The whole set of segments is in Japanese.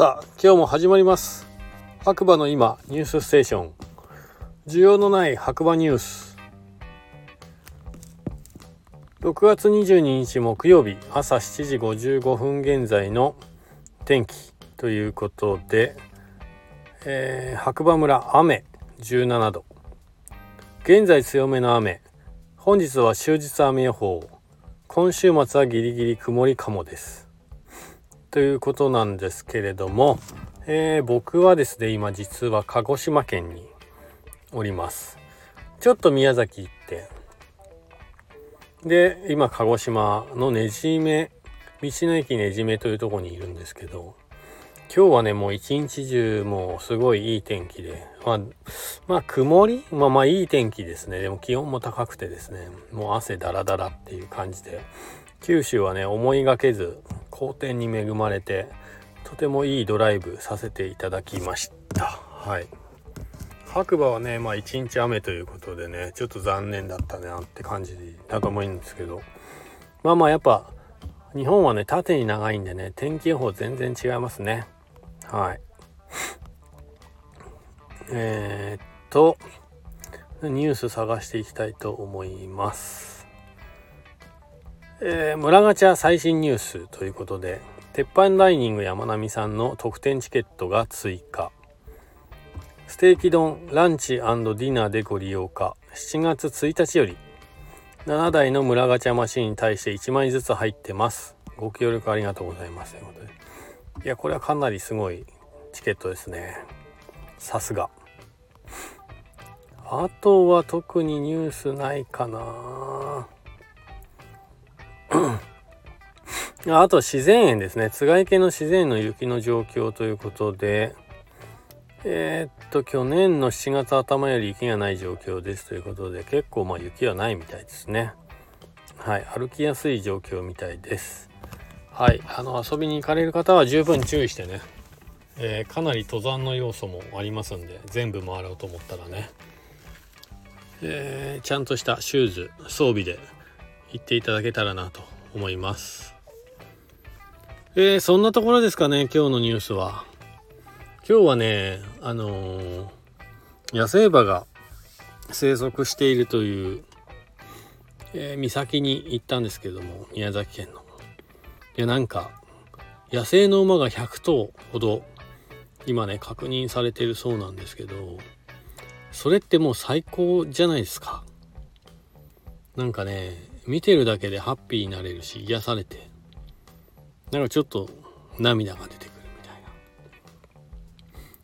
さあ今日も始まります。白馬の今ニュースステーション。需要のない白馬ニュース。6月22日木曜日朝7時55分現在の天気ということで、えー、白馬村雨17度。現在強めの雨。本日は終日雨予報。今週末はギリギリ曇りかもです。ということなんですけれども、えー、僕はですね今実は鹿児島県におります。ちょっと宮崎行ってで今鹿児島のねじめ道の駅ねじめというところにいるんですけど今日はねもう一日中もうすごいいい天気でまあまあ曇り？まあまあいい天気ですね。でも気温も高くてですねもう汗だらだらっていう感じで九州はね思いがけず好天に恵まれてとてもいいドライブさせていただきました。はい。白馬はねまあ一日雨ということでねちょっと残念だったなって感じだと思うんですけど。まあまあやっぱ日本はね縦に長いんでね天気予報全然違いますね。はい。えー、っとニュース探していきたいと思います。えー、村ガチャ最新ニュースということで鉄板ダイニング山並さんの特典チケットが追加。ステーキ丼ランチディナーでご利用か7月1日より。7台の村ガチャマシンに対して1枚ずつ入ってます。ご協力ありがとうございます。ということで。いやこれはかなりすごいチケットですね。さすが。あとは特にニュースないかな。あと自然園ですね。津軽池の自然園の雪の状況ということで。えー、っと去年の7月頭より雪がない状況ですということで結構まあ雪はないみたいですね。はい歩きやすい状況みたいです。はいあの遊びに行かれる方は十分注意してね、えー、かなり登山の要素もありますんで全部回ろうと思ったらね、えー、ちゃんとしたシューズ装備で行っていただけたらなと思います。えー、そんなところですかね、今日のニュースは。今日はね、あのー、野生馬が生息しているという、えー、岬に行ったんですけども、宮崎県の。いや、なんか、野生の馬が100頭ほど今ね、確認されてるそうなんですけど、それってもう最高じゃないですか。なんかね、見てるだけでハッピーになれるし癒されてなんかちょっと涙が出てくるみたいな。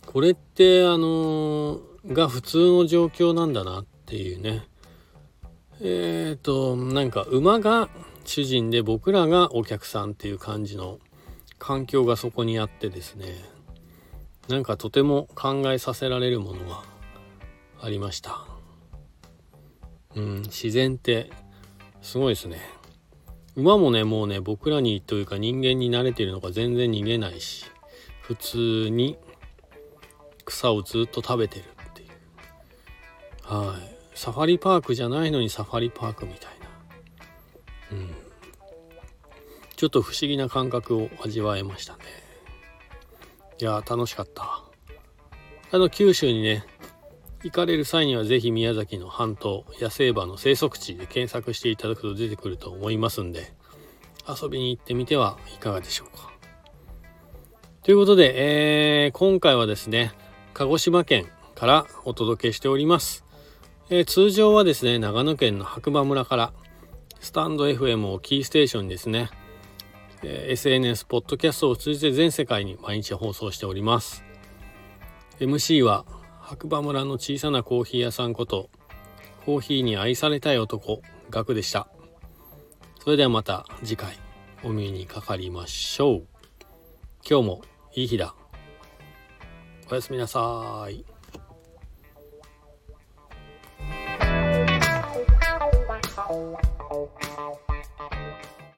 これってあのー、が普通の状況なんだなっていうね。えっ、ー、となんか馬が主人で僕らがお客さんっていう感じの環境がそこにあってですね。なんかとても考えさせられるものがありました。うん自然ってすごいですね。馬もねもうね僕らにというか人間に慣れてるのか全然逃げないし普通に草をずっと食べてるっていう。はい。サファリパークじゃないのにサファリパークみたいな。うん。ちょっと不思議な感覚を味わえましたね。いや楽しかった。あの九州にね行かれる際には是非宮崎の半島野生馬の生息地で検索していただくと出てくると思いますんで遊びに行ってみてはいかがでしょうか。ということで、えー、今回はですね鹿児島県からお届けしております。えー、通常はですね長野県の白馬村からスタンド FM をキーステーションにですね、えー、SNS ポッドキャストを通じて全世界に毎日放送しております。MC は白馬村の小さなコーヒー屋さんことコーヒーに愛されたい男ガクでした。それではまた次回お目にかかりましょう。今日もいい日だ。おやすみなさい。